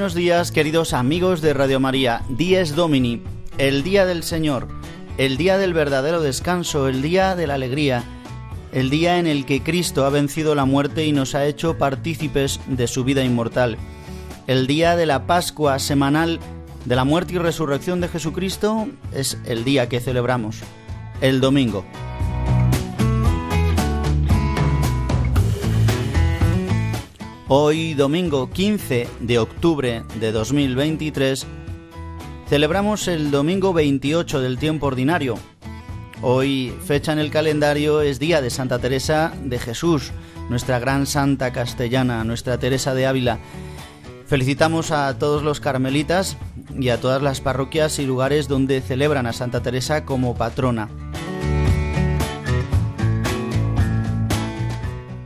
Buenos días, queridos amigos de Radio María. Dies Domini, el día del Señor, el día del verdadero descanso, el día de la alegría, el día en el que Cristo ha vencido la muerte y nos ha hecho partícipes de su vida inmortal, el día de la Pascua semanal de la muerte y resurrección de Jesucristo es el día que celebramos, el domingo. Hoy, domingo 15 de octubre de 2023, celebramos el domingo 28 del tiempo ordinario. Hoy, fecha en el calendario, es día de Santa Teresa de Jesús, nuestra gran santa castellana, nuestra Teresa de Ávila. Felicitamos a todos los carmelitas y a todas las parroquias y lugares donde celebran a Santa Teresa como patrona.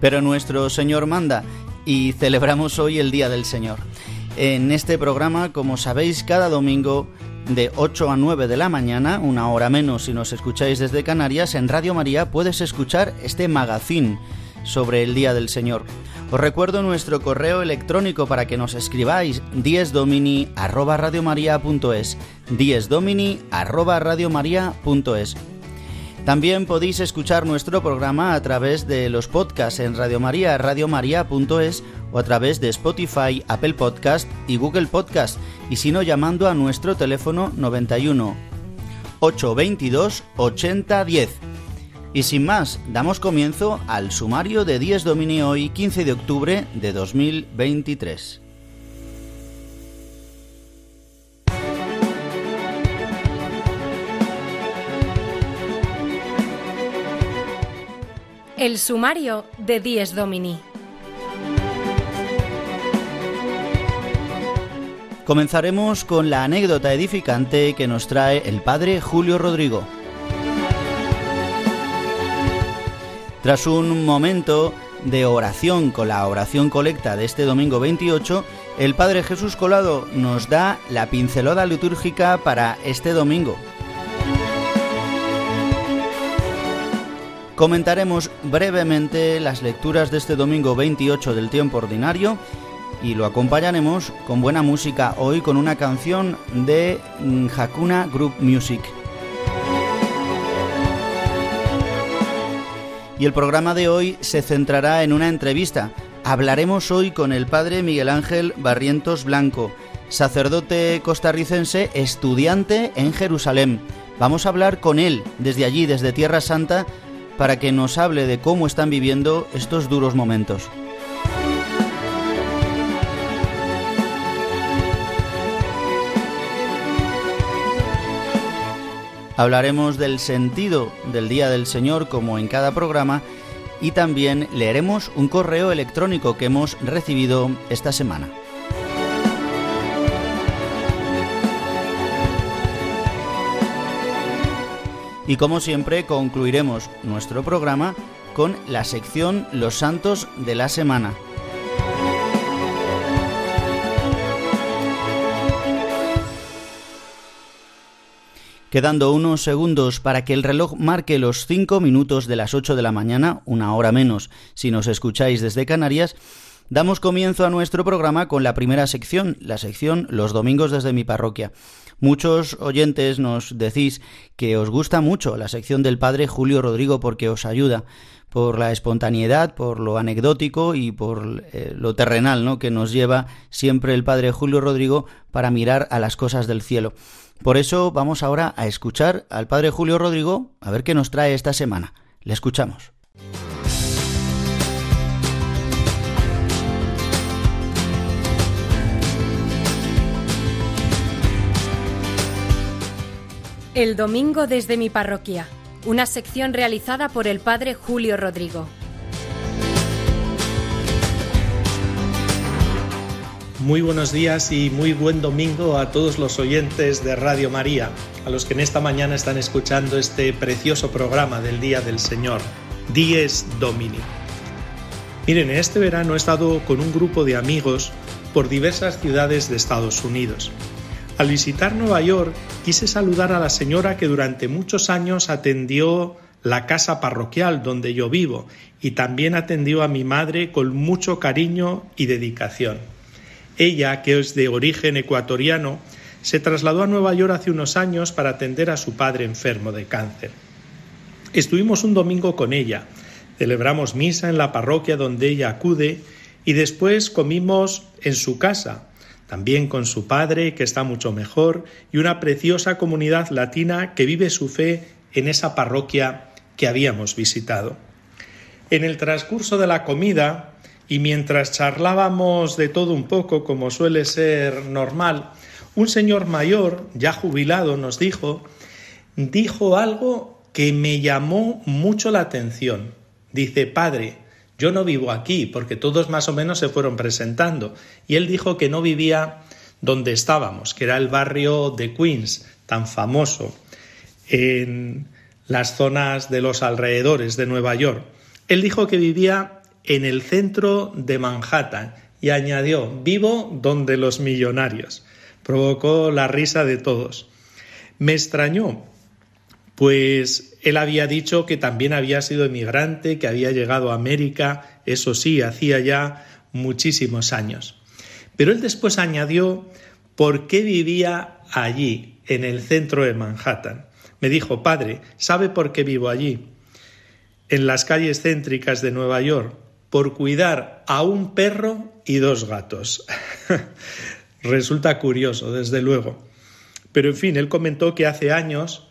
Pero nuestro Señor manda y celebramos hoy el Día del Señor. En este programa, como sabéis, cada domingo de 8 a 9 de la mañana, una hora menos si nos escucháis desde Canarias, en Radio María puedes escuchar este magazín sobre el Día del Señor. Os recuerdo nuestro correo electrónico para que nos escribáis diesdomini@radiomaria.es, diesdomini@radiomaria.es. También podéis escuchar nuestro programa a través de los podcasts en Radio María, radiomaria.es o a través de Spotify, Apple Podcast y Google Podcast, y si no llamando a nuestro teléfono 91 822 8010. Y sin más, damos comienzo al sumario de 10 Domini hoy 15 de octubre de 2023. El sumario de Dies Domini. Comenzaremos con la anécdota edificante que nos trae el padre Julio Rodrigo. Tras un momento de oración con la oración colecta de este domingo 28, el padre Jesús Colado nos da la pincelada litúrgica para este domingo. Comentaremos brevemente las lecturas de este domingo 28 del tiempo ordinario y lo acompañaremos con buena música hoy con una canción de Hakuna Group Music. Y el programa de hoy se centrará en una entrevista. Hablaremos hoy con el padre Miguel Ángel Barrientos Blanco, sacerdote costarricense, estudiante en Jerusalén. Vamos a hablar con él desde allí, desde Tierra Santa, para que nos hable de cómo están viviendo estos duros momentos. Hablaremos del sentido del Día del Señor como en cada programa y también leeremos un correo electrónico que hemos recibido esta semana. Y como siempre concluiremos nuestro programa con la sección Los Santos de la Semana. Quedando unos segundos para que el reloj marque los 5 minutos de las 8 de la mañana, una hora menos si nos escucháis desde Canarias, damos comienzo a nuestro programa con la primera sección, la sección Los Domingos desde mi parroquia. Muchos oyentes nos decís que os gusta mucho la sección del padre Julio Rodrigo porque os ayuda por la espontaneidad, por lo anecdótico y por eh, lo terrenal, ¿no? que nos lleva siempre el padre Julio Rodrigo para mirar a las cosas del cielo. Por eso vamos ahora a escuchar al padre Julio Rodrigo a ver qué nos trae esta semana. Le escuchamos. El domingo desde mi parroquia una sección realizada por el padre Julio Rodrigo. Muy buenos días y muy buen domingo a todos los oyentes de Radio María, a los que en esta mañana están escuchando este precioso programa del Día del Señor, Dies Domini. Miren, en este verano he estado con un grupo de amigos por diversas ciudades de Estados Unidos. Al visitar Nueva York quise saludar a la señora que durante muchos años atendió la casa parroquial donde yo vivo y también atendió a mi madre con mucho cariño y dedicación. Ella, que es de origen ecuatoriano, se trasladó a Nueva York hace unos años para atender a su padre enfermo de cáncer. Estuvimos un domingo con ella, celebramos misa en la parroquia donde ella acude y después comimos en su casa, también con su padre, que está mucho mejor, y una preciosa comunidad latina que vive su fe en esa parroquia que habíamos visitado. En el transcurso de la comida, y mientras charlábamos de todo un poco, como suele ser normal, un señor mayor, ya jubilado, nos dijo, dijo algo que me llamó mucho la atención. Dice, Padre, yo no vivo aquí, porque todos más o menos se fueron presentando. Y él dijo que no vivía donde estábamos, que era el barrio de Queens, tan famoso, en las zonas de los alrededores de Nueva York. Él dijo que vivía en el centro de Manhattan y añadió, vivo donde los millonarios. Provocó la risa de todos. Me extrañó, pues él había dicho que también había sido emigrante, que había llegado a América, eso sí, hacía ya muchísimos años. Pero él después añadió por qué vivía allí, en el centro de Manhattan. Me dijo, padre, ¿sabe por qué vivo allí? En las calles céntricas de Nueva York, por cuidar a un perro y dos gatos. Resulta curioso, desde luego. Pero en fin, él comentó que hace años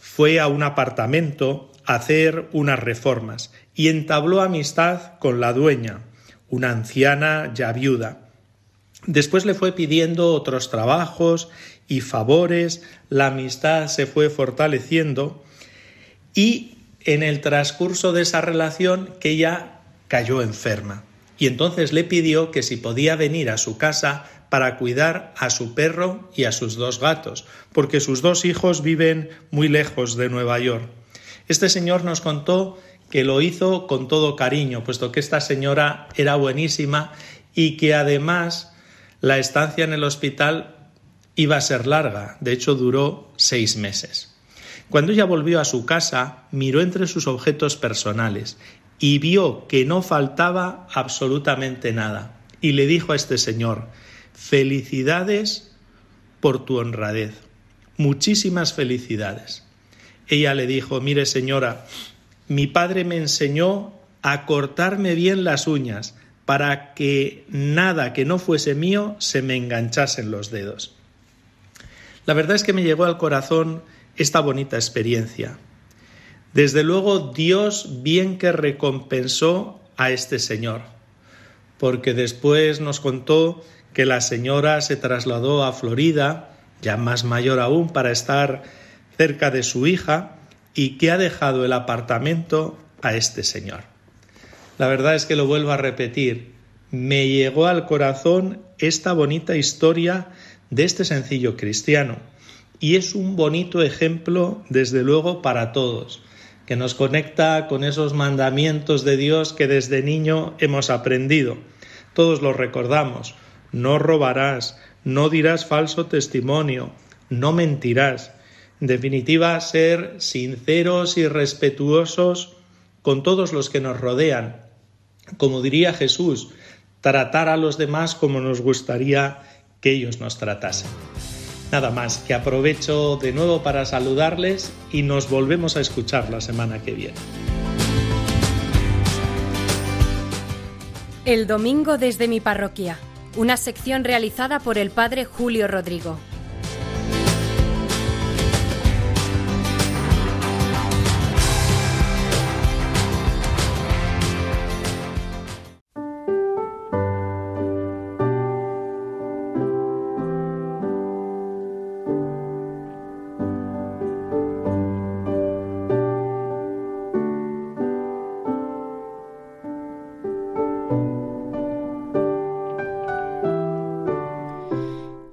fue a un apartamento a hacer unas reformas y entabló amistad con la dueña, una anciana ya viuda. Después le fue pidiendo otros trabajos y favores, la amistad se fue fortaleciendo y en el transcurso de esa relación que ella cayó enferma. Y entonces le pidió que si podía venir a su casa para cuidar a su perro y a sus dos gatos, porque sus dos hijos viven muy lejos de Nueva York. Este señor nos contó que lo hizo con todo cariño, puesto que esta señora era buenísima y que además la estancia en el hospital iba a ser larga, de hecho duró seis meses. Cuando ella volvió a su casa, miró entre sus objetos personales y vio que no faltaba absolutamente nada. Y le dijo a este señor, felicidades por tu honradez. Muchísimas felicidades. Ella le dijo, mire señora, mi padre me enseñó a cortarme bien las uñas para que nada que no fuese mío se me enganchase en los dedos. La verdad es que me llegó al corazón esta bonita experiencia. Desde luego Dios bien que recompensó a este señor, porque después nos contó que la señora se trasladó a Florida, ya más mayor aún, para estar cerca de su hija, y que ha dejado el apartamento a este señor. La verdad es que lo vuelvo a repetir, me llegó al corazón esta bonita historia de este sencillo cristiano, y es un bonito ejemplo, desde luego, para todos, que nos conecta con esos mandamientos de Dios que desde niño hemos aprendido. Todos los recordamos, no robarás, no dirás falso testimonio, no mentirás. En definitiva, ser sinceros y respetuosos con todos los que nos rodean. Como diría Jesús, tratar a los demás como nos gustaría que ellos nos tratasen. Nada más, que aprovecho de nuevo para saludarles y nos volvemos a escuchar la semana que viene. El domingo desde mi parroquia, una sección realizada por el padre Julio Rodrigo.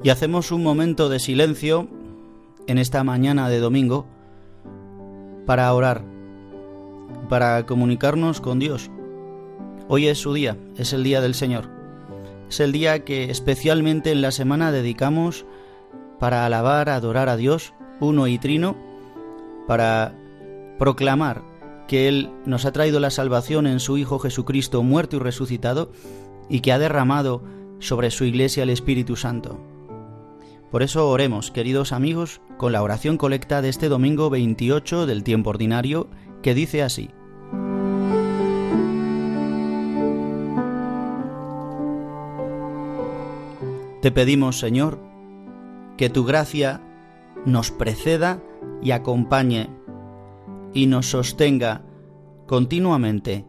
Y hacemos un momento de silencio en esta mañana de domingo para orar, para comunicarnos con Dios. Hoy es su día, es el día del Señor. Es el día que especialmente en la semana dedicamos para alabar, adorar a Dios, uno y trino, para proclamar que Él nos ha traído la salvación en su Hijo Jesucristo muerto y resucitado y que ha derramado sobre su iglesia el Espíritu Santo. Por eso oremos, queridos amigos, con la oración colecta de este domingo 28 del tiempo ordinario, que dice así. Te pedimos, Señor, que tu gracia nos preceda y acompañe y nos sostenga continuamente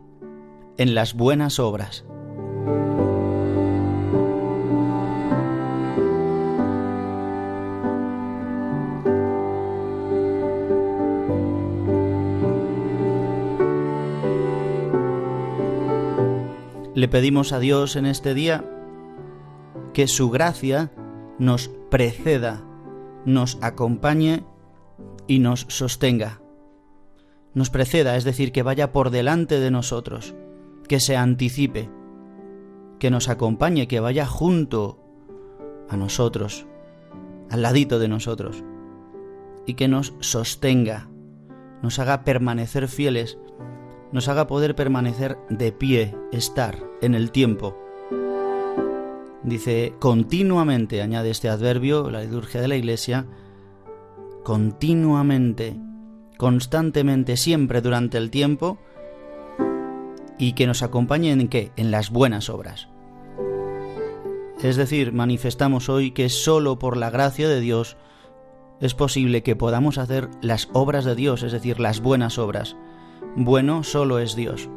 en las buenas obras Le pedimos a Dios en este día que su gracia nos preceda, nos acompañe y nos sostenga. Nos preceda, es decir, que vaya por delante de nosotros, que se anticipe, que nos acompañe, que vaya junto a nosotros, al ladito de nosotros, y que nos sostenga, nos haga permanecer fieles nos haga poder permanecer de pie, estar en el tiempo. Dice continuamente, añade este adverbio, la liturgia de la Iglesia, continuamente, constantemente, siempre durante el tiempo, y que nos acompañe en qué? En las buenas obras. Es decir, manifestamos hoy que sólo por la gracia de Dios es posible que podamos hacer las obras de Dios, es decir, las buenas obras bueno solo es Dios.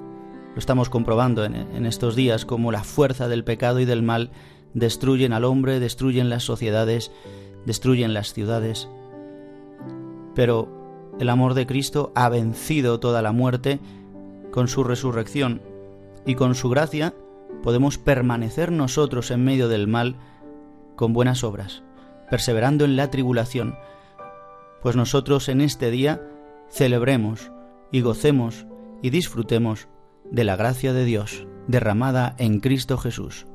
Lo estamos comprobando en, estos días como la fuerza del pecado y del mal destruyen al hombre, destruyen las sociedades, destruyen las ciudades. Pero el amor de Cristo ha vencido toda la muerte con su resurrección y con su gracia podemos permanecer nosotros en medio del mal con buenas obras, perseverando en la tribulación, pues nosotros en este día celebremos y gocemos y disfrutemos de la gracia de Dios derramada en Cristo Jesús.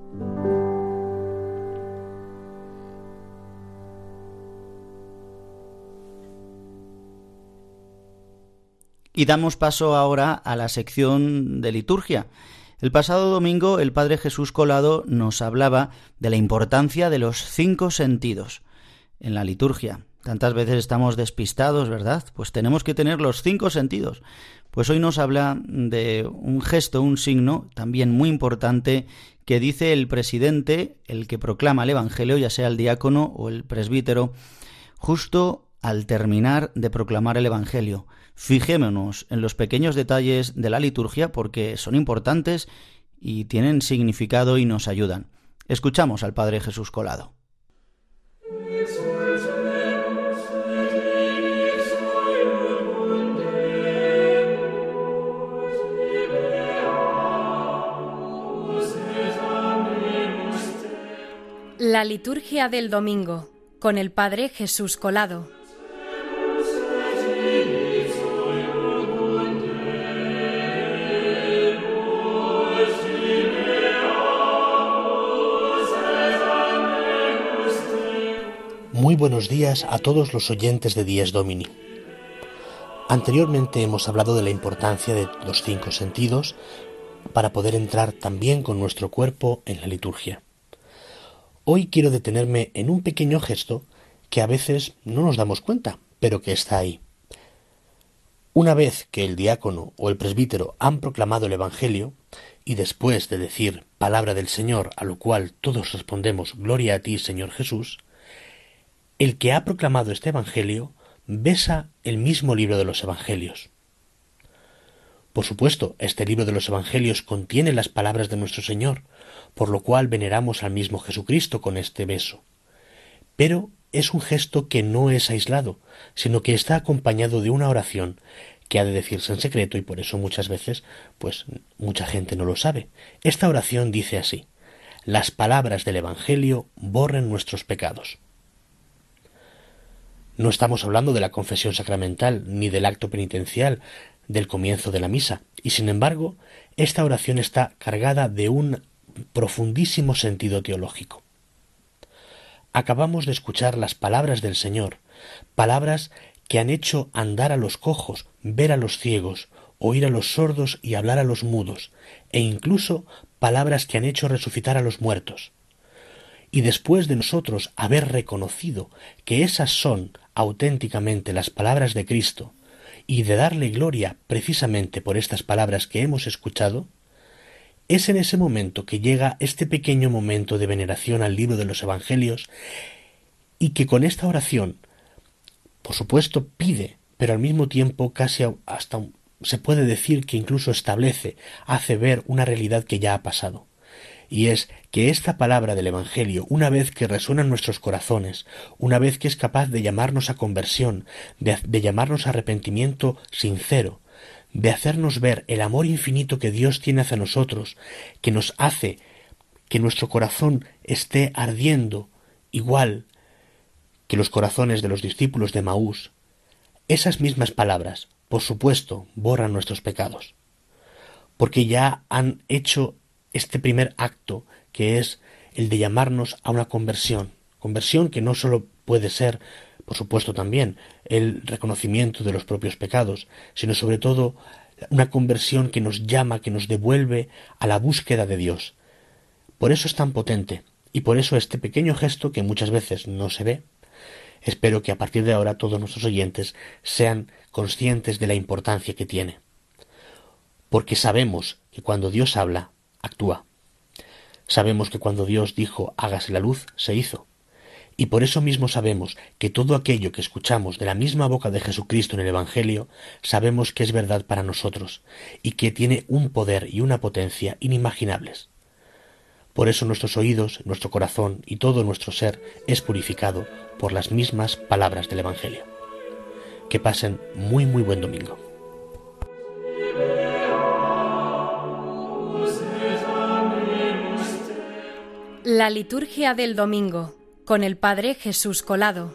Y damos paso ahora a la sección de liturgia. El pasado domingo el Padre Jesús Colado nos hablaba de la importancia de los cinco sentidos en la liturgia. Tantas veces estamos despistados, ¿verdad? Pues tenemos que tener los cinco sentidos. Pues hoy nos habla de un gesto, un signo también muy importante que dice el presidente, el que proclama el Evangelio, ya sea el diácono o el presbítero, justo al terminar de proclamar el Evangelio. Fijémonos en los pequeños detalles de la liturgia porque son importantes y tienen significado y nos ayudan. Escuchamos al Padre Jesús Colado. La liturgia del domingo con el Padre Jesús Colado. Muy buenos días a todos los oyentes de Dies Domini. Anteriormente hemos hablado de la importancia de los cinco sentidos para poder entrar también con nuestro cuerpo en la liturgia. Hoy quiero detenerme en un pequeño gesto que a veces no nos damos cuenta, pero que está ahí. Una vez que el diácono o el presbítero han proclamado el Evangelio, y después de decir palabra del Señor, a lo cual todos respondemos Gloria a ti, Señor Jesús, el que ha proclamado este Evangelio besa el mismo libro de los Evangelios. Por supuesto, este libro de los Evangelios contiene las palabras de nuestro Señor, por lo cual veneramos al mismo Jesucristo con este beso. Pero es un gesto que no es aislado, sino que está acompañado de una oración que ha de decirse en secreto y por eso muchas veces, pues mucha gente no lo sabe. Esta oración dice así, las palabras del Evangelio borren nuestros pecados. No estamos hablando de la confesión sacramental ni del acto penitencial del comienzo de la misa, y sin embargo, esta oración está cargada de un profundísimo sentido teológico. Acabamos de escuchar las palabras del Señor, palabras que han hecho andar a los cojos, ver a los ciegos, oír a los sordos y hablar a los mudos, e incluso palabras que han hecho resucitar a los muertos. Y después de nosotros haber reconocido que esas son auténticamente las palabras de Cristo, y de darle gloria precisamente por estas palabras que hemos escuchado, es en ese momento que llega este pequeño momento de veneración al libro de los Evangelios y que con esta oración, por supuesto, pide, pero al mismo tiempo casi hasta se puede decir que incluso establece, hace ver una realidad que ya ha pasado. Y es que esta palabra del Evangelio, una vez que resuena en nuestros corazones, una vez que es capaz de llamarnos a conversión, de, llamarnos a arrepentimiento sincero, de hacernos ver el amor infinito que Dios tiene hacia nosotros, que nos hace que nuestro corazón esté ardiendo igual que los corazones de los discípulos de Maús, esas mismas palabras, por supuesto, borran nuestros pecados, porque ya han hecho este primer acto que es el de llamarnos a una conversión, conversión que no sólo puede ser por supuesto también el reconocimiento de los propios pecados, sino sobre todo una conversión que nos llama, que nos devuelve a la búsqueda de Dios. Por eso es tan potente, y por eso este pequeño gesto que muchas veces no se ve, espero que a partir de ahora todos nuestros oyentes sean conscientes de la importancia que tiene. Porque sabemos que cuando Dios habla, actúa. Sabemos que cuando Dios dijo hágase la luz, se hizo. Y por eso mismo sabemos que todo aquello que escuchamos de la misma boca de Jesucristo en el Evangelio, sabemos que es verdad para nosotros y que tiene un poder y una potencia inimaginables. Por eso nuestros oídos, nuestro corazón y todo nuestro ser es purificado por las mismas palabras del Evangelio. Que pasen muy muy buen domingo. La liturgia del domingo con el Padre Jesús Colado.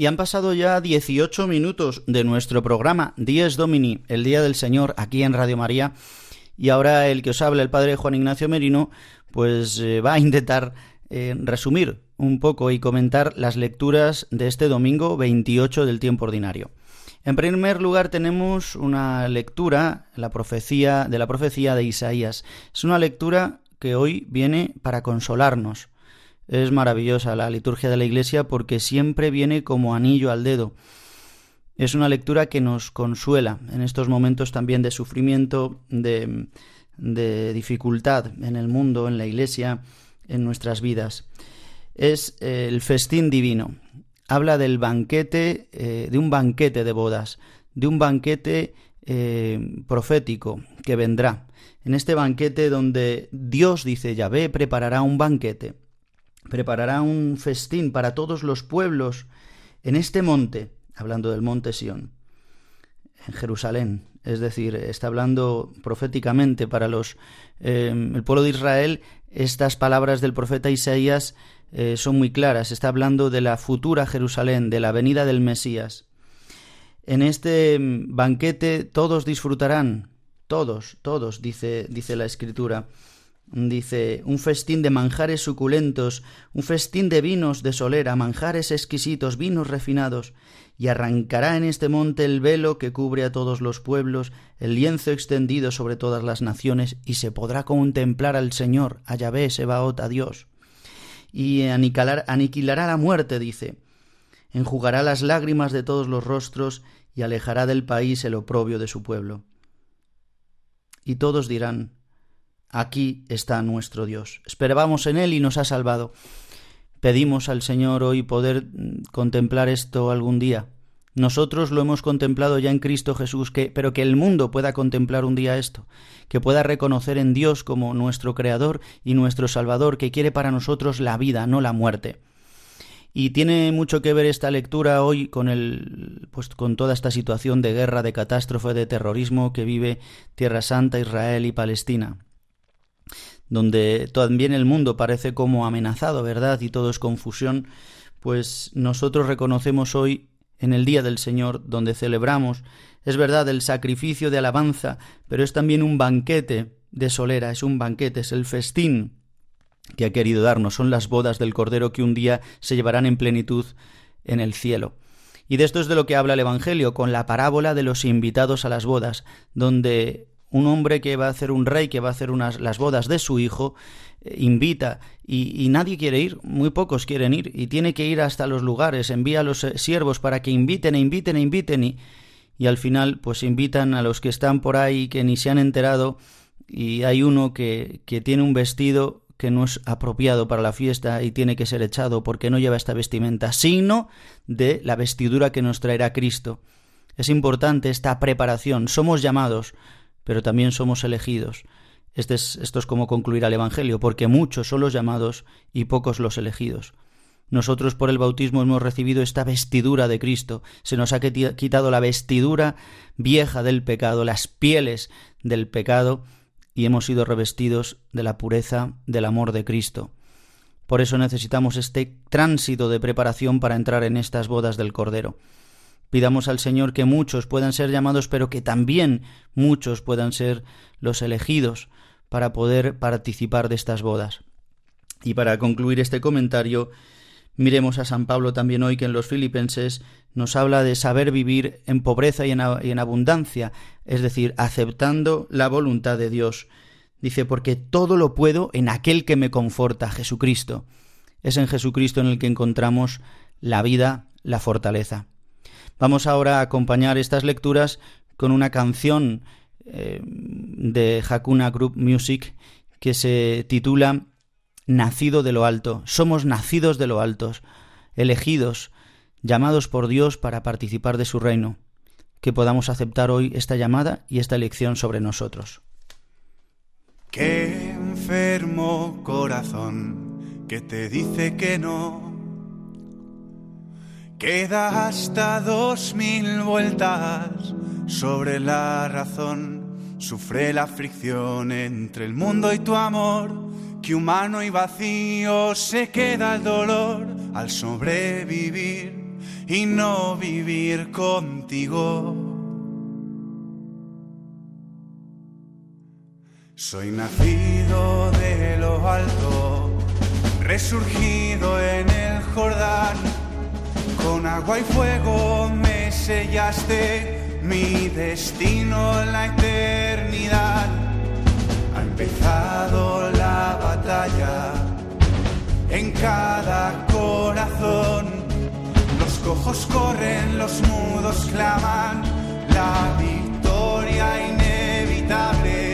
Y han pasado ya 18 minutos de nuestro programa Dies Domini, el Día del Señor, aquí en Radio María. Y ahora el que os habla, el Padre Juan Ignacio Merino, pues eh, va a intentar eh, resumir un poco y comentar las lecturas de este domingo 28 del tiempo ordinario. En primer lugar tenemos una lectura, la profecía de la profecía de Isaías. Es una lectura que hoy viene para consolarnos es maravillosa la liturgia de la Iglesia porque siempre viene como anillo al dedo. Es una lectura que nos consuela en estos momentos también de sufrimiento, de, de dificultad en el mundo, en la Iglesia, en nuestras vidas. Es el festín divino. Habla del banquete, eh, de un banquete de bodas, de un banquete eh, profético que vendrá. En este banquete donde Dios dice Yahvé preparará un banquete preparará un festín para todos los pueblos en este monte, hablando del monte Sión, en Jerusalén. Es decir, está hablando proféticamente para los eh, el pueblo de Israel. Estas palabras del profeta Isaías eh, son muy claras. Está hablando de la futura Jerusalén, de la venida del Mesías. En este banquete todos disfrutarán, todos, todos, dice, dice la escritura. Dice, un festín de manjares suculentos, un festín de vinos de solera, manjares exquisitos, vinos refinados, y arrancará en este monte el velo que cubre a todos los pueblos, el lienzo extendido sobre todas las naciones, y se podrá contemplar al Señor, a Yahvé, Sebaot, a Dios. Y aniquilará la muerte, dice, enjugará las lágrimas de todos los rostros, y alejará del país el oprobio de su pueblo. Y todos dirán, Aquí está nuestro Dios. Esperábamos en Él y nos ha salvado. Pedimos al Señor hoy poder mm, contemplar esto algún día. Nosotros lo hemos contemplado ya en Cristo Jesús, que, pero que el mundo pueda contemplar un día esto, que pueda reconocer en Dios como nuestro Creador y nuestro Salvador, que quiere para nosotros la vida, no la muerte. Y tiene mucho que ver esta lectura hoy con el pues con toda esta situación de guerra, de catástrofe, de terrorismo que vive Tierra Santa, Israel y Palestina donde también el mundo parece como amenazado, ¿verdad? Y todo es confusión, pues nosotros reconocemos hoy en el Día del Señor, donde celebramos, es verdad, el sacrificio de alabanza, pero es también un banquete de solera, es un banquete, es el festín que ha querido darnos, son las bodas del Cordero que un día se llevarán en plenitud en el cielo. Y de esto es de lo que habla el Evangelio, con la parábola de los invitados a las bodas, donde un hombre que va a hacer un rey, que va a hacer unas, las bodas de su hijo, eh, invita y, nadie quiere ir, muy pocos quieren ir y tiene que ir hasta los lugares, envía a los eh, siervos para que inviten e inviten e inviten y, y al final pues invitan a los que están por ahí que ni se han enterado y hay uno que, que tiene un vestido que no es apropiado para la fiesta y tiene que ser echado porque no lleva esta vestimenta, sino de la vestidura que nos traerá Cristo. Es importante esta preparación. Somos llamados pero también somos elegidos. Este es, esto es como concluir al Evangelio, porque muchos son los llamados y pocos los elegidos. Nosotros por el bautismo hemos recibido esta vestidura de Cristo, se nos ha quitado la vestidura vieja del pecado, las pieles del pecado, y hemos sido revestidos de la pureza del amor de Cristo. Por eso necesitamos este tránsito de preparación para entrar en estas bodas del Cordero. Pidamos al Señor que muchos puedan ser llamados, pero que también muchos puedan ser los elegidos para poder participar de estas bodas. Y para concluir este comentario, miremos a San Pablo también hoy que en los Filipenses nos habla de saber vivir en pobreza y en, abundancia, es decir, aceptando la voluntad de Dios. Dice, porque todo lo puedo en aquel que me conforta, Jesucristo. Es en Jesucristo en el que encontramos la vida, la fortaleza. Vamos ahora a acompañar estas lecturas con una canción eh, de Hakuna Group Music que se titula Nacido de lo alto. Somos nacidos de lo alto, elegidos, llamados por Dios para participar de su reino. Que podamos aceptar hoy esta llamada y esta elección sobre nosotros. Qué enfermo corazón que te dice que no Queda hasta dos mil vueltas sobre la razón. Sufre la fricción entre el mundo y tu amor. Que humano y vacío se queda el dolor al sobrevivir y no vivir contigo. Soy nacido de lo alto, resurgido en el Jordán con agua y fuego me sellaste mi destino en la eternidad. Ha empezado la batalla en cada corazón. Los cojos corren, los mudos claman, la victoria inevitable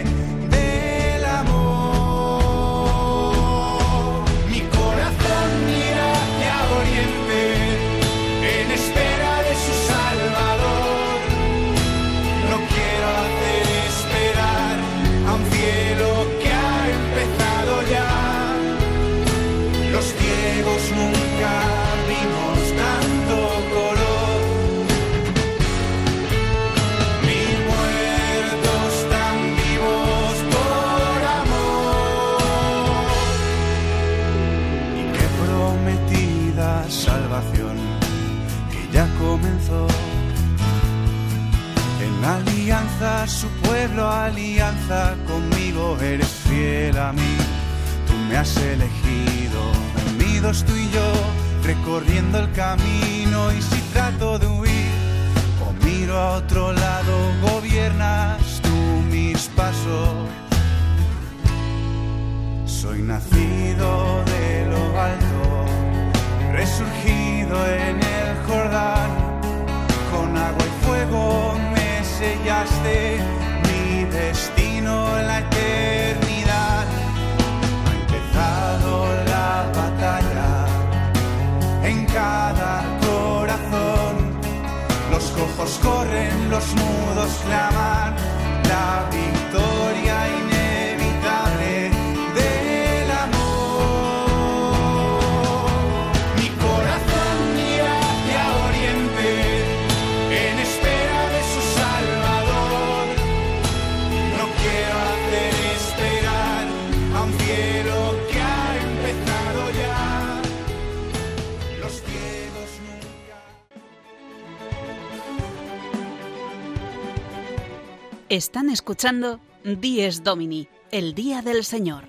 Están escuchando Dies Domini, el Día del Señor,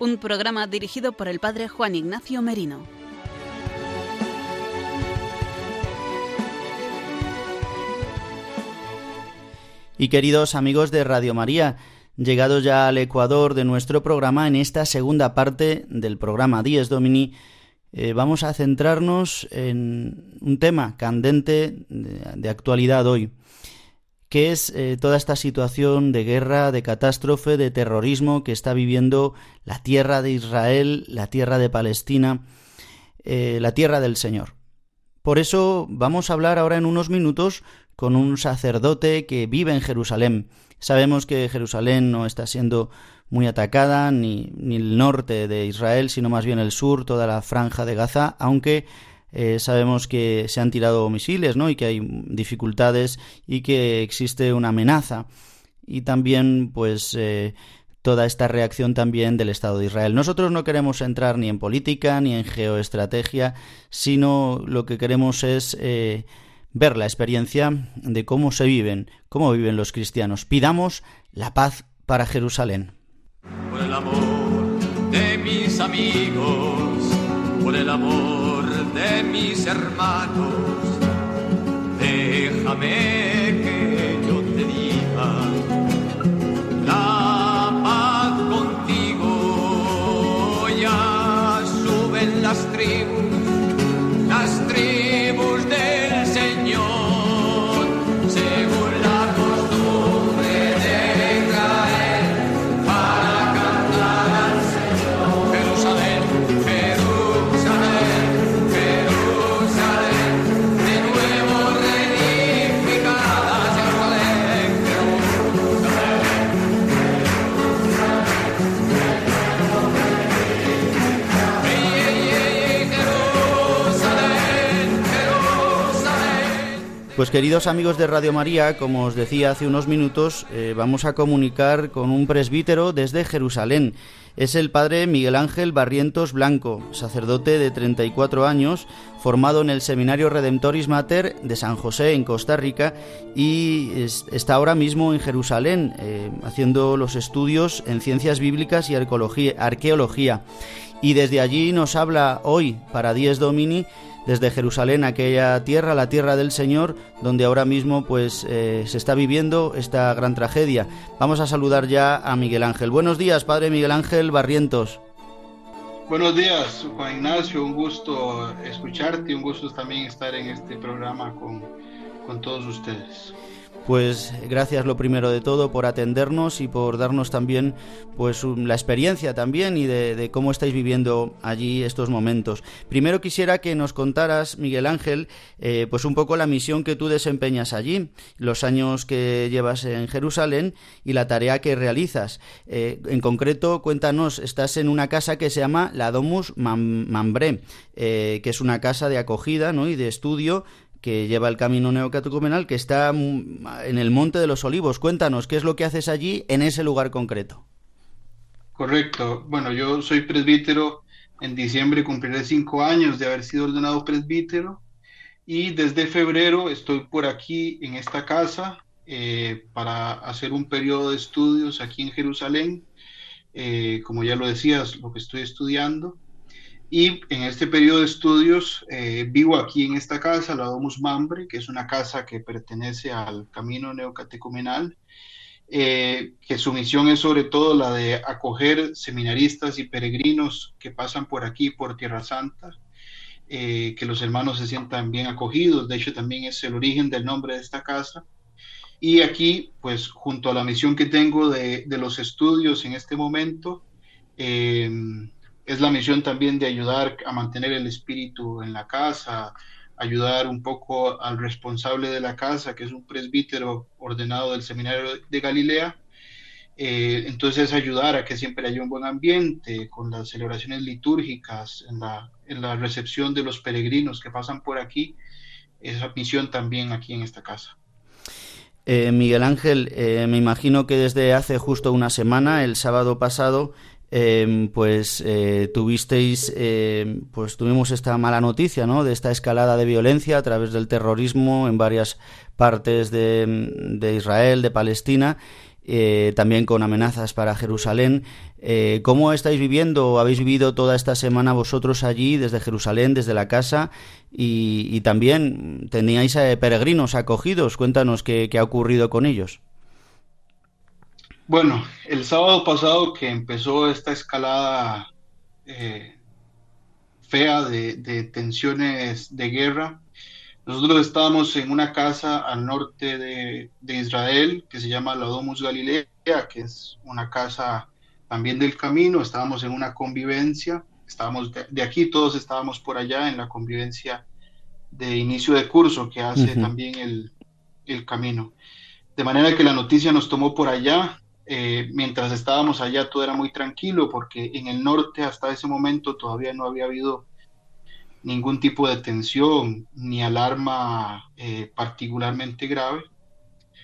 un programa dirigido por el Padre Juan Ignacio Merino. Y queridos amigos de Radio María, llegados ya al Ecuador de nuestro programa, en esta segunda parte del programa Dies Domini, eh, vamos a centrarnos en un tema candente de, de actualidad hoy, que es eh, toda esta situación de guerra, de catástrofe, de terrorismo que está viviendo la tierra de Israel, la tierra de Palestina, eh, la tierra del Señor. Por eso vamos a hablar ahora en unos minutos con un sacerdote que vive en Jerusalén. Sabemos que Jerusalén no está siendo muy atacada, ni, ni el norte de Israel, sino más bien el sur, toda la franja de Gaza, aunque eh, sabemos que se han tirado misiles, ¿no? Y que hay dificultades y que existe una amenaza. Y también, pues, eh, toda esta reacción también del Estado de Israel. Nosotros no queremos entrar ni en política ni en geoestrategia, sino lo que queremos es eh, ver la experiencia de cómo se viven, cómo viven los cristianos. Pidamos la paz para Jerusalén. Por el amor de mis amigos, por el amor de mis hermanos, déjame que yo te diga la paz contigo. Ya suben las tribus, Pues queridos amigos de Radio María, como os decía hace unos minutos, eh, vamos a comunicar con un presbítero desde Jerusalén. Es el padre Miguel Ángel Barrientos Blanco, sacerdote de 34 años, formado en el Seminario Redemptoris Mater de San José en Costa Rica y es- está ahora mismo en Jerusalén eh, haciendo los estudios en ciencias bíblicas y arqueología. Y desde allí nos habla hoy para Dies Domini desde Jerusalén, aquella tierra, la tierra del Señor, donde ahora mismo pues eh, se está viviendo esta gran tragedia. Vamos a saludar ya a Miguel Ángel. Buenos días, Padre Miguel Ángel Barrientos. Buenos días, Juan Ignacio. Un gusto escucharte, un gusto también estar en este programa con, con todos ustedes. Pues gracias lo primero de todo por atendernos y por darnos también pues la experiencia también y de, cómo estáis viviendo allí estos momentos. Primero quisiera que nos contaras, Miguel Ángel, eh, pues un poco la misión que tú desempeñas allí, los años que llevas en Jerusalén y la tarea que realizas. Eh, en concreto, cuéntanos, estás en una casa que se llama la Domus Mam- Mambré, eh, que es una casa de acogida ¿no? y de estudio que lleva el camino neocatecumenal, que está mm, en el Monte de los Olivos. Cuéntanos, ¿qué es lo que haces allí en ese lugar concreto? Correcto. Bueno, yo soy presbítero. En diciembre cumpliré cinco años de haber sido ordenado presbítero y desde febrero estoy por aquí en esta casa eh, para hacer un periodo de estudios aquí en Jerusalén, eh, como ya lo decías, lo que estoy estudiando. Y en este periodo de estudios eh, vivo aquí en esta casa, la Domus Mambre, que es una casa que pertenece al Camino Neocatecumenal, eh, que su misión es sobre todo la de acoger seminaristas y peregrinos que pasan por aquí, por Tierra Santa, eh, que los hermanos se sientan bien acogidos. De hecho, también es el origen del nombre de esta casa. Y aquí, pues junto a la misión que tengo de, de los estudios en este momento, eh, es la misión también de ayudar a mantener el espíritu en la casa, ayudar un poco al responsable de la casa, que es un presbítero ordenado del Seminario de Galilea. Eh, entonces ayudar a que siempre haya un buen ambiente con las celebraciones litúrgicas, en la, en la recepción de los peregrinos que pasan por aquí, esa misión también aquí en esta casa. Eh, Miguel Ángel, eh, me imagino que desde hace justo una semana, el sábado pasado, Em, pues eh, tuvisteis, em, pues tuvimos esta mala noticia, ¿no? De esta escalada de violencia a través del terrorismo en varias partes de, Israel, de Palestina, eh, también con amenazas para Jerusalén. Eh, ¿Cómo estáis viviendo o habéis vivido toda esta semana vosotros allí, desde Jerusalén, desde la casa? Y, también teníais peregrinos acogidos. Cuéntanos qué ha ocurrido con ellos. Bueno, el sábado pasado que empezó esta escalada eh, fea de, tensiones de guerra, nosotros estábamos en una casa al norte de, Israel que se llama la Domus Galilea, que es una casa también del camino, estábamos en una convivencia, estábamos de, aquí, todos estábamos por allá en la convivencia de inicio de curso que hace también el, el camino. De manera que la noticia nos tomó por allá, eh, mientras estábamos allá todo era muy tranquilo porque en el norte hasta ese momento todavía no había habido ningún tipo de tensión ni alarma eh, particularmente grave.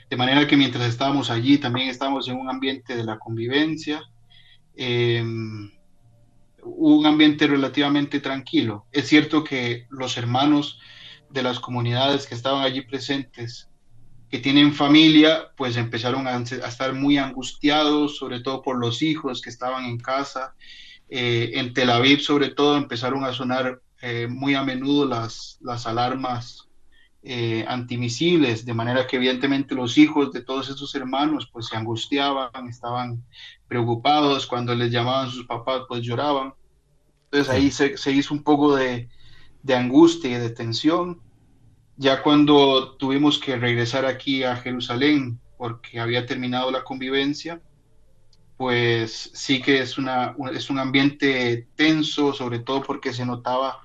De manera que mientras estábamos allí también estábamos en un ambiente de la convivencia, em, un ambiente relativamente tranquilo. Es cierto que los hermanos de las comunidades que estaban allí presentes que tienen familia, pues empezaron a, estar muy angustiados, sobre todo por los hijos que estaban en casa. Eh, en Tel Aviv, sobre todo, empezaron a sonar eh, muy a menudo las, las alarmas eh, antimisiles, de manera que evidentemente los hijos de todos esos hermanos pues se angustiaban, estaban preocupados, cuando les llamaban sus papás pues lloraban. Entonces ahí se, se hizo un poco de, de angustia y de tensión ya cuando tuvimos que regresar aquí a Jerusalén porque había terminado la convivencia, pues sí que es, una, es un ambiente tenso, sobre todo porque se notaba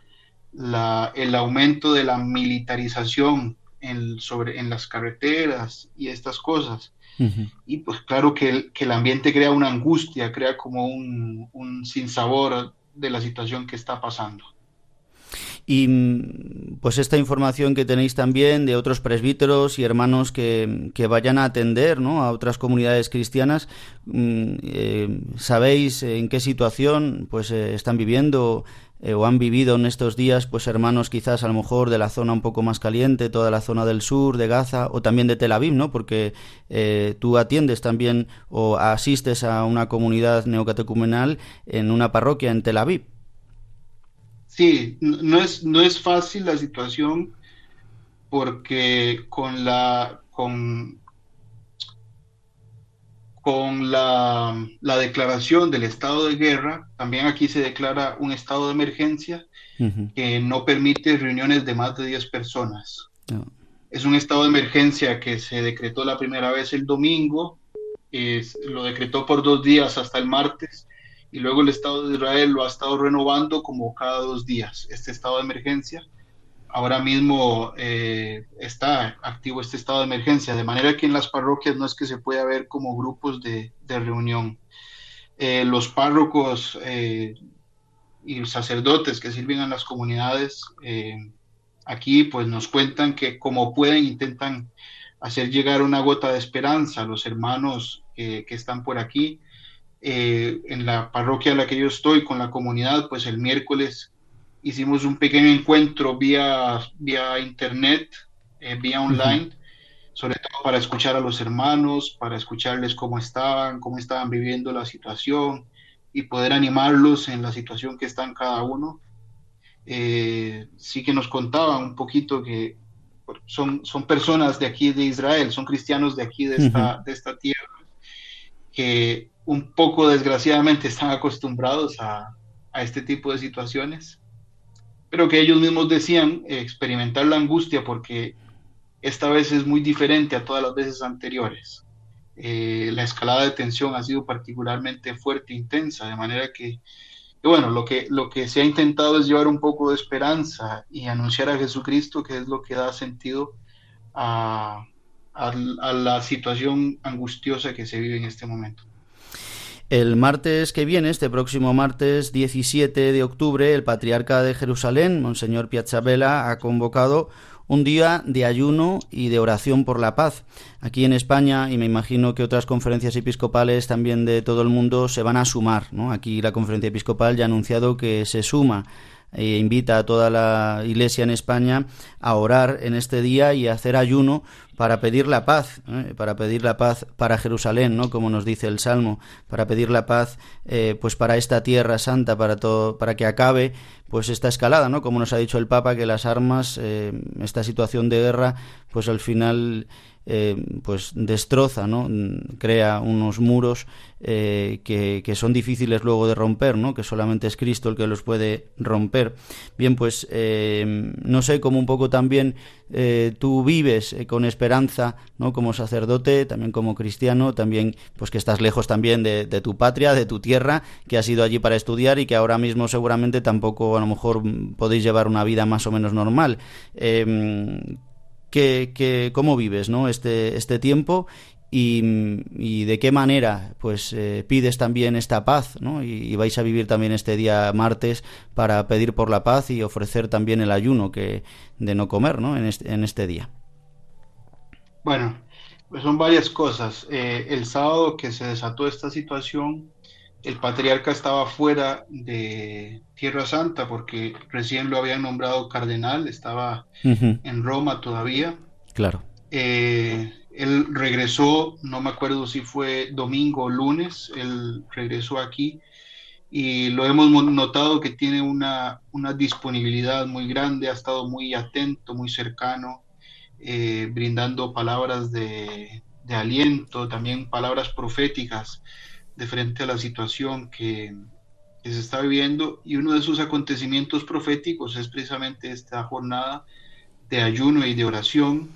la, el aumento de la militarización en, sobre, en las carreteras y estas cosas. Y pues claro que el, que el, ambiente crea una angustia, crea como un, un sinsabor de la situación que está pasando. Y mm, pues esta información que tenéis también de otros presbíteros y hermanos que, que vayan a atender ¿no? a otras comunidades cristianas, mm, eh, ¿sabéis en qué situación pues eh, están viviendo eh, o han vivido en estos días pues hermanos quizás a lo mejor de la zona un poco más caliente, toda la zona del sur, de Gaza o también de Tel Aviv, ¿no? Porque tú atiendes también o asistes a una comunidad neocatecumenal en una parroquia en Tel Aviv. Sí, no es, no es fácil la situación porque con la con, con la, declaración del estado de guerra, también aquí se declara un estado de emergencia que no permite reuniones de más de 10 personas. Es un estado de emergencia que se decretó la primera vez el domingo, es, lo decretó por dos días hasta el martes y luego el Estado de Israel lo ha estado renovando como cada dos días, este estado de emergencia. Ahora mismo eh, está activo este estado de emergencia, de manera que en las parroquias no es que se pueda ver como grupos de, reunión. Eh, los párrocos eh, y sacerdotes que sirven a las comunidades aquí pues nos cuentan que como pueden intentan hacer llegar una gota de esperanza a los hermanos que están por aquí eh, en la parroquia en la que yo estoy con la comunidad, pues el miércoles hicimos un pequeño encuentro vía, vía internet, eh, vía online, sobre todo para escuchar a los hermanos, para escucharles cómo estaban, cómo estaban viviendo la situación y poder animarlos en la situación que están cada uno. Eh, sí que nos contaban un poquito que son, son personas de aquí de Israel, son cristianos de aquí de esta, de esta tierra, que un poco desgraciadamente están acostumbrados a, a este tipo de situaciones, pero que ellos mismos decían experimentar la angustia porque esta vez es muy diferente a todas las veces anteriores. Eh, la escalada de tensión ha sido particularmente fuerte e intensa, de manera que, bueno, lo que, lo que se ha intentado es llevar un poco de esperanza y anunciar a Jesucristo, que es lo que da sentido a, a la situación angustiosa que se vive en este momento. El martes que viene, este próximo martes 17 de octubre, el patriarca de Jerusalén, Monseñor Piazzabella, ha convocado un día de ayuno y de oración por la paz. Aquí en España, y me imagino que otras conferencias episcopales también de todo el mundo se van a sumar. ¿no? Aquí la conferencia episcopal ya ha anunciado que se suma e invita a toda la Iglesia en España a orar en este día y a hacer ayuno para pedir la paz, ¿eh? para pedir la paz para Jerusalén, ¿no? Como nos dice el Salmo, para pedir la paz, eh, pues para esta tierra santa, para todo, para que acabe, pues esta escalada, ¿no? Como nos ha dicho el Papa, que las armas, eh, esta situación de guerra, pues al final eh, pues destroza, ¿no? crea unos muros eh, que, que, son difíciles luego de romper, ¿no? que solamente es Cristo el que los puede romper. Bien, pues eh, no sé cómo un poco también tú vives con esperanza, ¿no? como sacerdote, también como cristiano, también pues que estás lejos también de, de, tu patria, de tu tierra, que has ido allí para estudiar y que ahora mismo seguramente tampoco a lo mejor podéis llevar una vida más o menos normal que, cómo vives ¿no? este, este tiempo y, de qué manera pues eh, pides también esta paz ¿no? Y, vais a vivir también este día martes para pedir por la paz y ofrecer también el ayuno que de no comer ¿no? En, este, en este día bueno pues son varias cosas eh, el sábado que se desató esta situación el patriarca estaba fuera de Tierra Santa porque recién lo habían nombrado cardenal, estaba en Roma todavía. Claro. Eh, él regresó, no me acuerdo si fue domingo o lunes, él regresó aquí y lo hemos notado que tiene una, una disponibilidad muy grande, ha estado muy atento, muy cercano, eh, brindando palabras de, de aliento, también palabras proféticas de frente a la situación que, se está viviendo y uno de sus acontecimientos proféticos es precisamente esta jornada de ayuno y de oración.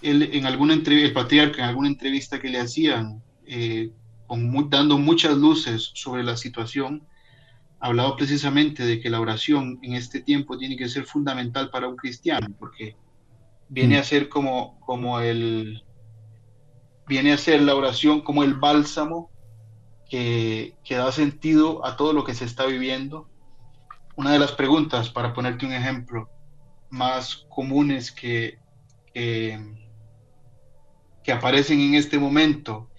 Él, en alguna el patriarca, en alguna entrevista que le hacían, eh, con, dando muchas luces sobre la situación, hablaba precisamente de que la oración en este tiempo tiene que ser fundamental para un cristiano, porque viene mm. a ser como, como el, viene a ser la oración como el bálsamo que, da sentido a todo lo que se está viviendo. Una de las preguntas, para ponerte un ejemplo, más comunes que, que, aparecen en este momento,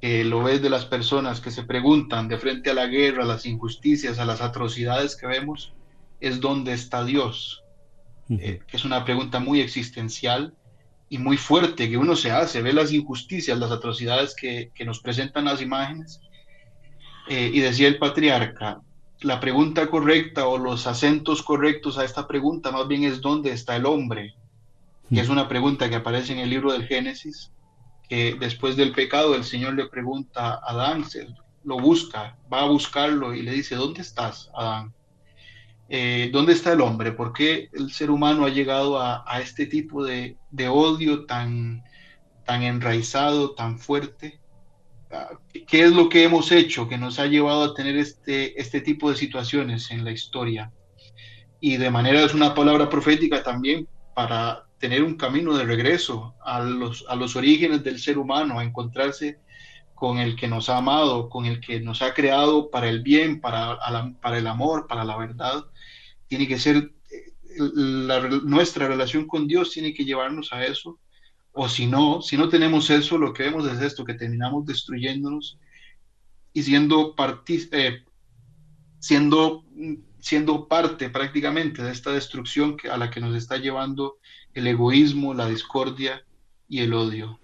que lo ves de las personas que se preguntan de frente a la guerra, a las injusticias, a las atrocidades que vemos, es dónde está Dios. Eh, que es una pregunta muy existencial y muy fuerte que uno se hace, ve las injusticias, las atrocidades que, que nos presentan las imágenes eh, y decía el patriarca, la pregunta correcta o los acentos correctos a esta pregunta más bien es dónde está el hombre, que es una pregunta que aparece en el libro del Génesis, que después del pecado el Señor le pregunta a Adán, lo busca, va a buscarlo y le dice, ¿dónde estás, Adán? Eh, ¿Dónde está el hombre? ¿Por qué el ser humano ha llegado a, este tipo de, de, odio tan, tan enraizado, tan fuerte? Qué es lo que hemos hecho que nos ha llevado a tener este, este tipo de situaciones en la historia. Y de manera es una palabra profética también para tener un camino de regreso a los, a los orígenes del ser humano, a encontrarse con el que nos ha amado, con el que nos ha creado para el bien, para, para el amor, para la verdad. Tiene que ser, eh, nuestra relación con Dios tiene que llevarnos a eso o si no, si no tenemos eso, lo que vemos es esto, que terminamos destruyéndonos y siendo, eh, parte prácticamente de esta destrucción a la que nos está llevando el egoísmo, la discordia y el odio.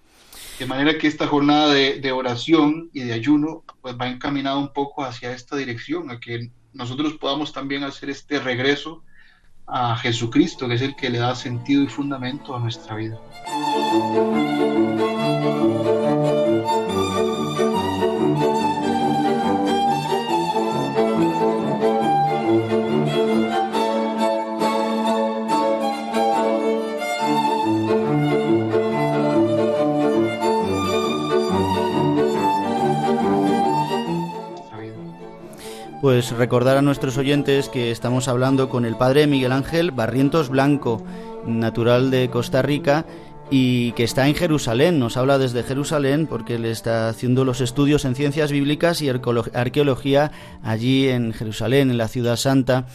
De manera que esta jornada de, oración y de ayuno pues va encaminada un poco hacia esta dirección, a que nosotros podamos también hacer este regreso a Jesucristo, que es el que le da sentido y fundamento a nuestra vida. Pues recordar a nuestros oyentes que estamos hablando con el padre Miguel Ángel Barrientos Blanco, natural de Costa Rica y que está en Jerusalén. Nos habla desde Jerusalén porque él está haciendo los estudios en ciencias bíblicas y arqueología allí en Jerusalén, en la ciudad santa.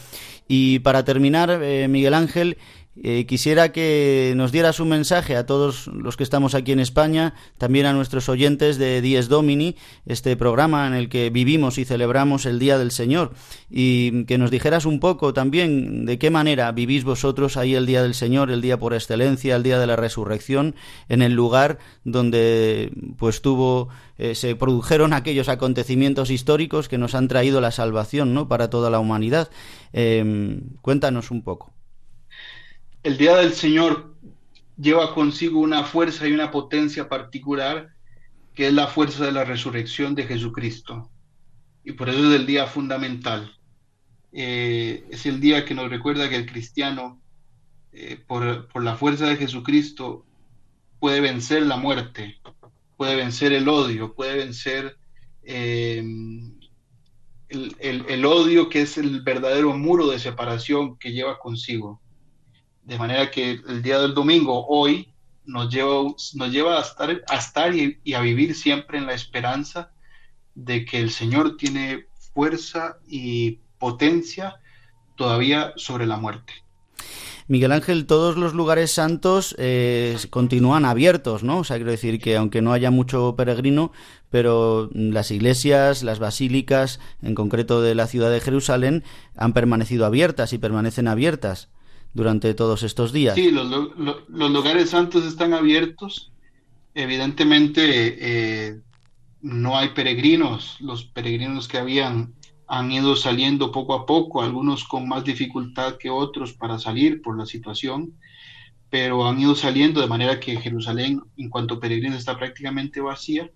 Y para terminar, eh, Miguel Ángel, eh, quisiera que nos dieras un mensaje a todos los que estamos aquí en España, también a nuestros oyentes de Dies Domini, este programa en el que vivimos y celebramos el Día del Señor, y que nos dijeras un poco también de qué manera vivís vosotros ahí el Día del Señor, el día por excelencia, el día de la resurrección, en el lugar donde pues tuvo eh, se produjeron aquellos acontecimientos históricos que nos han traído la salvación, ¿no? para toda la humanidad. Eh, cuéntanos un poco el día del Señor lleva consigo una fuerza y una potencia particular que es la fuerza de la resurrección de Jesucristo. Y por eso es el día fundamental. Eh, es el día que nos recuerda que el cristiano, eh, por, la fuerza de Jesucristo, puede vencer la muerte, puede vencer el odio, puede vencer eh, el odio que es el verdadero muro de separación que lleva consigo. De manera que el día del domingo, hoy, nos lleva, nos lleva a estar, a estar y, a vivir siempre en la esperanza de que el Señor tiene fuerza y potencia todavía sobre la muerte. Miguel Ángel, todos los lugares santos eh, continúan abiertos, ¿no? O sea, quiero decir que aunque no haya mucho peregrino, pero las iglesias, las basílicas, en concreto de la ciudad de Jerusalén, han permanecido abiertas y permanecen abiertas durante todos estos días. Sí, los, lugares santos están abiertos. Evidentemente eh, no hay peregrinos. Los peregrinos que habían han ido saliendo poco a poco, algunos con más dificultad que otros para salir por la situación, pero han ido saliendo de manera que Jerusalén en cuanto a peregrinos está prácticamente vacía,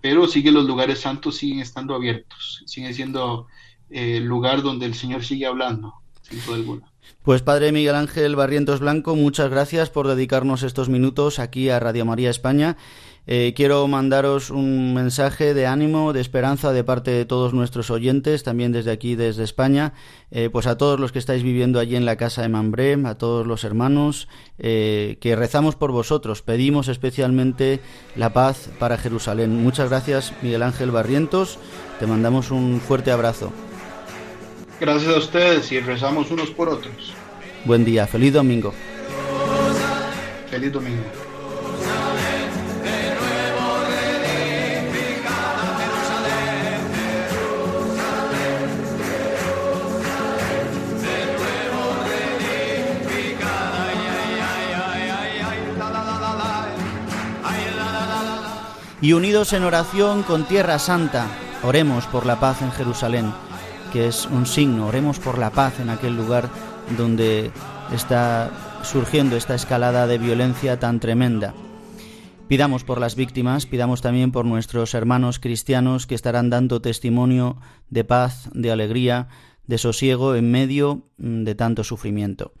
pero sigue los lugares santos siguen estando abiertos, sigue siendo eh, el lugar donde el Señor sigue hablando, sin duda alguna. Pues Padre Miguel Ángel Barrientos Blanco, muchas gracias por dedicarnos estos minutos aquí a Radio María España. Eh, quiero mandaros un mensaje de ánimo, de esperanza de parte de todos nuestros oyentes, también desde aquí, desde España, eh, pues a todos los que estáis viviendo allí en la casa de Mambré, a todos los hermanos, eh, que rezamos por vosotros, pedimos especialmente la paz para Jerusalén. Muchas gracias, Miguel Ángel Barrientos, te mandamos un fuerte abrazo. Gracias a ustedes y rezamos unos por otros. Buen día, feliz domingo. Feliz domingo. Y unidos en oración con Tierra Santa, oremos por la paz en Jerusalén que es un signo. Oremos por la paz en aquel lugar donde está surgiendo esta escalada de violencia tan tremenda. Pidamos por las víctimas, pidamos también por nuestros hermanos cristianos que estarán dando testimonio de paz, de alegría, de sosiego en medio mm, de tanto sufrimiento.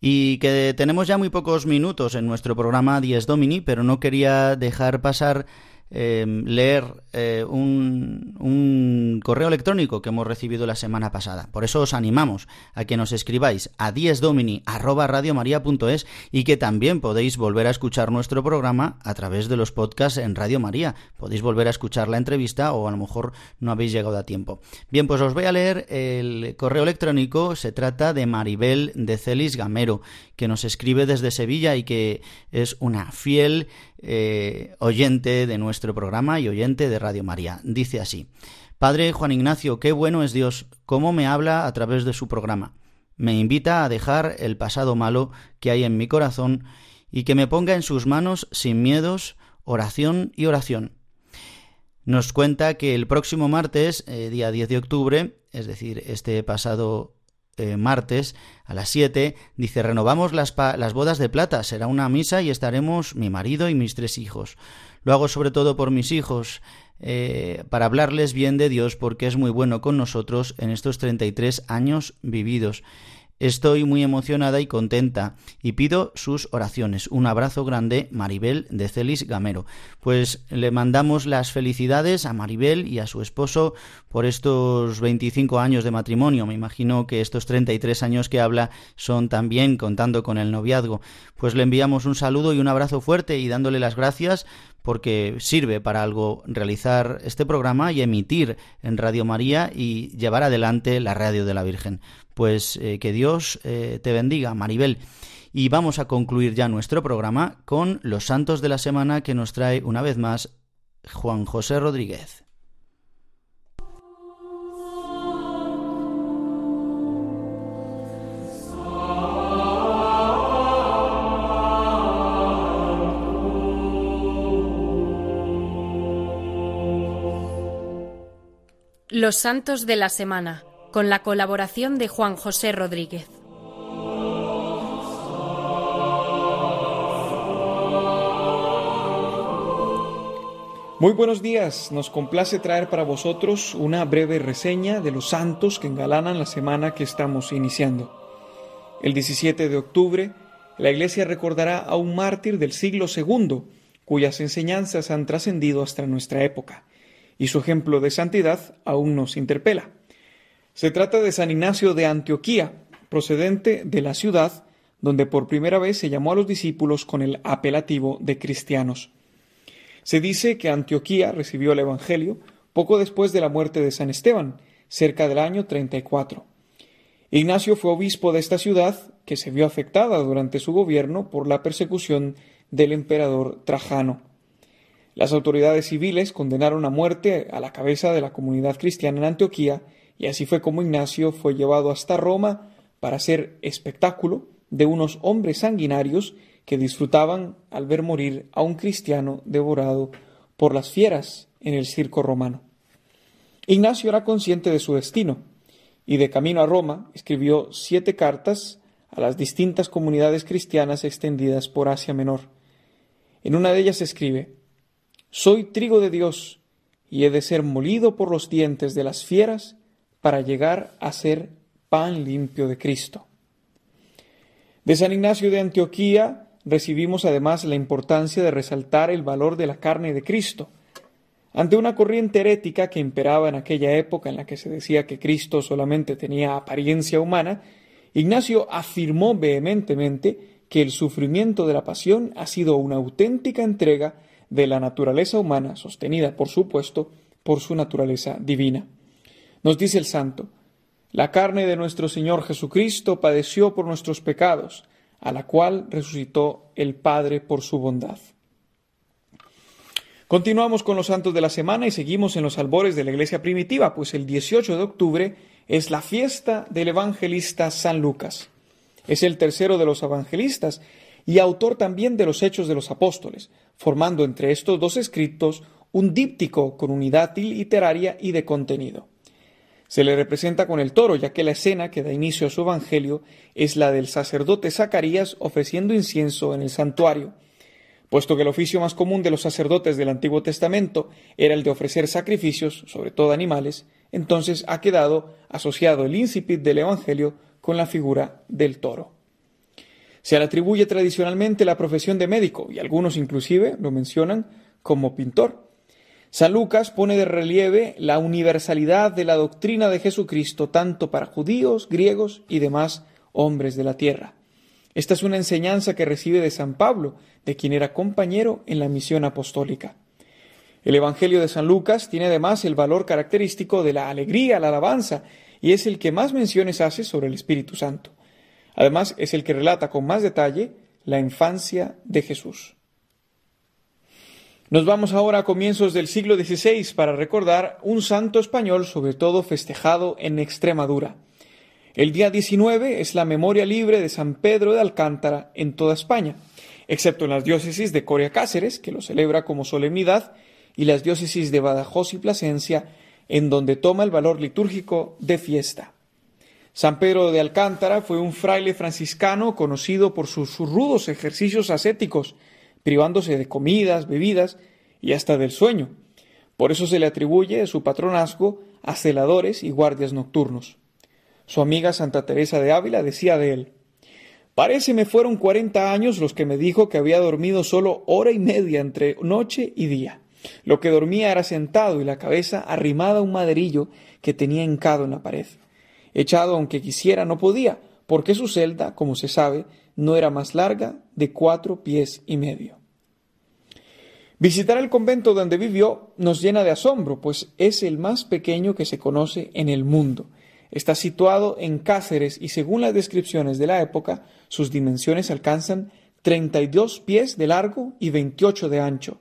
Y que tenemos ya muy pocos minutos en nuestro programa Dies Domini, pero no quería dejar pasar Em, leer eh, un, un, correo electrónico que hemos recibido la semana pasada. Por eso os animamos a que nos escribáis a diesdomini@radiomaria.es y que también podéis volver a escuchar nuestro programa a través de los podcasts en Radio María. Podéis volver a escuchar la entrevista o a lo mejor no habéis llegado a tiempo. Bien, pues os voy a leer el correo electrónico. Se trata de Maribel de Celis Gamero, que nos escribe desde Sevilla y que es una fiel eh, oyente de nuestro programa y oyente de Radio María. Dice así, Padre Juan Ignacio, qué bueno es Dios, cómo me habla a través de su programa. Me invita a dejar el pasado malo que hay en mi corazón y que me ponga en sus manos sin miedos, oración y oración. Nos cuenta que el próximo martes, eh, día 10 de octubre, es decir, este pasado eh, martes a las 7, dice, renovamos las, las bodas de plata, será una misa y estaremos mi marido y mis tres hijos. Lo hago sobre todo por mis hijos, eh, para hablarles bien de Dios porque es muy bueno con nosotros en estos 33 años vividos. Estoy muy emocionada y contenta y pido sus oraciones. Un abrazo grande, Maribel de Celis Gamero. Pues le mandamos las felicidades a Maribel y a su esposo por estos 25 años de matrimonio. Me imagino que estos 33 años que habla son también contando con el noviazgo. Pues le enviamos un saludo y un abrazo fuerte y dándole las gracias porque sirve para algo realizar este programa y emitir en Radio María y llevar adelante la radio de la Virgen. Pues eh, que Dios eh, te bendiga, Maribel. Y vamos a concluir ya nuestro programa con los santos de la semana que nos trae una vez más Juan José Rodríguez. Los Santos de la Semana, con la colaboración de Juan José Rodríguez. Muy buenos días, nos complace traer para vosotros una breve reseña de los santos que engalanan la semana que estamos iniciando. El 17 de octubre, la Iglesia recordará a un mártir del siglo II, cuyas enseñanzas han trascendido hasta nuestra época y su ejemplo de santidad aún nos interpela. Se trata de San Ignacio de Antioquía, procedente de la ciudad donde por primera vez se llamó a los discípulos con el apelativo de cristianos. Se dice que Antioquía recibió el Evangelio poco después de la muerte de San Esteban, cerca del año 34. Ignacio fue obispo de esta ciudad, que se vio afectada durante su gobierno por la persecución del emperador Trajano. Las autoridades civiles condenaron a muerte a la cabeza de la comunidad cristiana en Antioquía y así fue como Ignacio fue llevado hasta Roma para ser espectáculo de unos hombres sanguinarios que disfrutaban al ver morir a un cristiano devorado por las fieras en el circo romano. Ignacio era consciente de su destino y de camino a Roma escribió siete cartas a las distintas comunidades cristianas extendidas por Asia Menor. En una de ellas escribe soy trigo de Dios y he de ser molido por los dientes de las fieras para llegar a ser pan limpio de Cristo. De San Ignacio de Antioquía recibimos además la importancia de resaltar el valor de la carne de Cristo. Ante una corriente herética que imperaba en aquella época en la que se decía que Cristo solamente tenía apariencia humana, Ignacio afirmó vehementemente que el sufrimiento de la pasión ha sido una auténtica entrega de la naturaleza humana, sostenida, por supuesto, por su naturaleza divina. Nos dice el santo, la carne de nuestro Señor Jesucristo padeció por nuestros pecados, a la cual resucitó el Padre por su bondad. Continuamos con los santos de la semana y seguimos en los albores de la iglesia primitiva, pues el 18 de octubre es la fiesta del evangelista San Lucas. Es el tercero de los evangelistas y autor también de los Hechos de los Apóstoles, formando entre estos dos escritos un díptico con unidad literaria y de contenido. Se le representa con el toro, ya que la escena que da inicio a su evangelio es la del sacerdote Zacarías ofreciendo incienso en el santuario. Puesto que el oficio más común de los sacerdotes del Antiguo Testamento era el de ofrecer sacrificios, sobre todo animales, entonces ha quedado asociado el incipit del Evangelio con la figura del toro. Se le atribuye tradicionalmente la profesión de médico y algunos inclusive lo mencionan como pintor. San Lucas pone de relieve la universalidad de la doctrina de Jesucristo tanto para judíos, griegos y demás hombres de la tierra. Esta es una enseñanza que recibe de San Pablo, de quien era compañero en la misión apostólica. El Evangelio de San Lucas tiene además el valor característico de la alegría, la alabanza, y es el que más menciones hace sobre el Espíritu Santo. Además, es el que relata con más detalle la infancia de Jesús. Nos vamos ahora a comienzos del siglo XVI para recordar un santo español, sobre todo festejado en Extremadura. El día 19 es la memoria libre de San Pedro de Alcántara en toda España. excepto en las diócesis de Coria Cáceres, que lo celebra como solemnidad, y las diócesis de Badajoz y Plasencia, en donde toma el valor litúrgico de fiesta. San Pedro de Alcántara fue un fraile franciscano conocido por sus rudos ejercicios ascéticos, privándose de comidas, bebidas y hasta del sueño. Por eso se le atribuye su patronazgo a celadores y guardias nocturnos. Su amiga Santa Teresa de Ávila decía de él Parece me fueron cuarenta años los que me dijo que había dormido solo hora y media entre noche y día. Lo que dormía era sentado y la cabeza arrimada a un maderillo que tenía hincado en la pared. Echado aunque quisiera no podía, porque su celda, como se sabe, no era más larga de cuatro pies y medio. Visitar el convento donde vivió nos llena de asombro, pues es el más pequeño que se conoce en el mundo. Está situado en Cáceres y según las descripciones de la época, sus dimensiones alcanzan 32 pies de largo y 28 de ancho,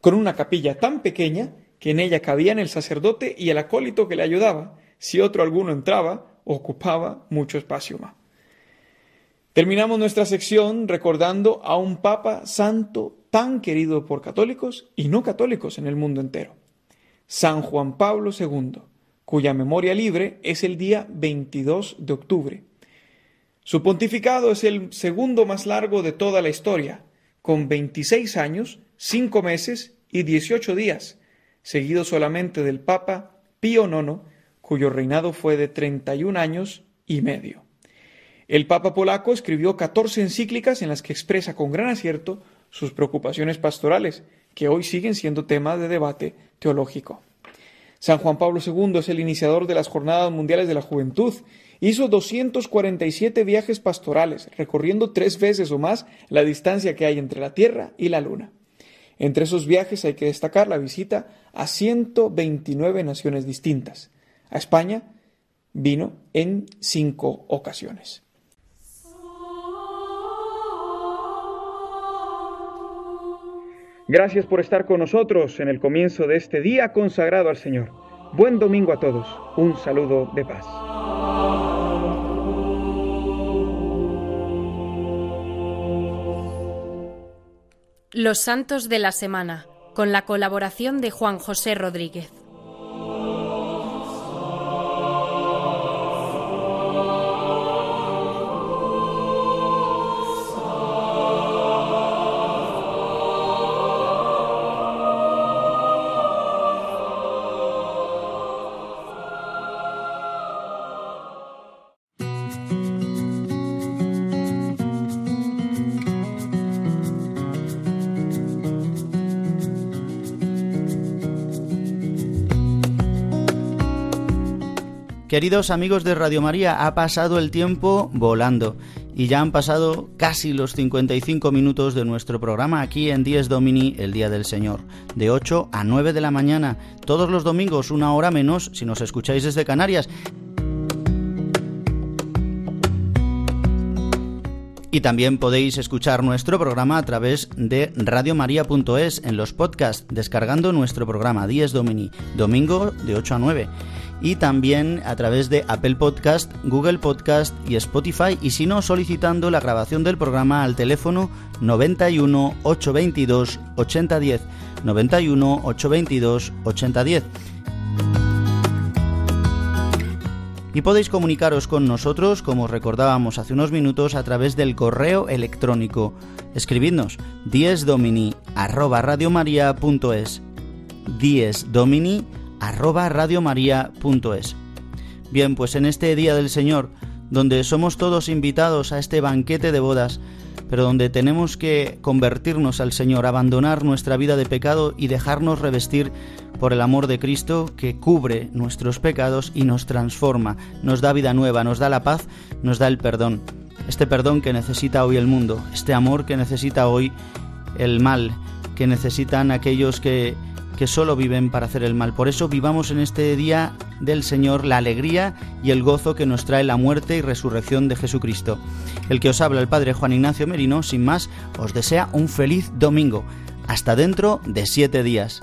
con una capilla tan pequeña que en ella cabían el sacerdote y el acólito que le ayudaba. Si otro alguno entraba, ocupaba mucho espacio más. Terminamos nuestra sección recordando a un Papa santo tan querido por católicos y no católicos en el mundo entero, San Juan Pablo II, cuya memoria libre es el día 22 de octubre. Su pontificado es el segundo más largo de toda la historia, con 26 años, 5 meses y 18 días, seguido solamente del Papa Pío IX, cuyo reinado fue de 31 años y medio. El Papa polaco escribió 14 encíclicas en las que expresa con gran acierto sus preocupaciones pastorales, que hoy siguen siendo tema de debate teológico. San Juan Pablo II es el iniciador de las Jornadas Mundiales de la Juventud. Hizo 247 viajes pastorales, recorriendo tres veces o más la distancia que hay entre la Tierra y la Luna. Entre esos viajes hay que destacar la visita a 129 naciones distintas. A España vino en cinco ocasiones. Gracias por estar con nosotros en el comienzo de este día consagrado al Señor. Buen domingo a todos. Un saludo de paz. Los Santos de la Semana, con la colaboración de Juan José Rodríguez. Queridos amigos de Radio María, ha pasado el tiempo volando y ya han pasado casi los 55 minutos de nuestro programa aquí en Dies Domini, el Día del Señor, de 8 a 9 de la mañana, todos los domingos, una hora menos si nos escucháis desde Canarias. Y también podéis escuchar nuestro programa a través de radiomaria.es en los podcasts, descargando nuestro programa Dies Domini, domingo de 8 a 9 y también a través de Apple Podcast, Google Podcast y Spotify. Y si no solicitando la grabación del programa al teléfono 91 822 8010 91 822 8010 y podéis comunicaros con nosotros, como recordábamos hace unos minutos, a través del correo electrónico. Escribidnos diesdomini arroba arroba radiomaria.es. Bien, pues en este Día del Señor, donde somos todos invitados a este banquete de bodas, pero donde tenemos que convertirnos al Señor, abandonar nuestra vida de pecado y dejarnos revestir por el amor de Cristo que cubre nuestros pecados y nos transforma, nos da vida nueva, nos da la paz, nos da el perdón. Este perdón que necesita hoy el mundo, este amor que necesita hoy el mal, que necesitan aquellos que que solo viven para hacer el mal. Por eso vivamos en este día del Señor la alegría y el gozo que nos trae la muerte y resurrección de Jesucristo. El que os habla el Padre Juan Ignacio Merino, sin más, os desea un feliz domingo. Hasta dentro de siete días.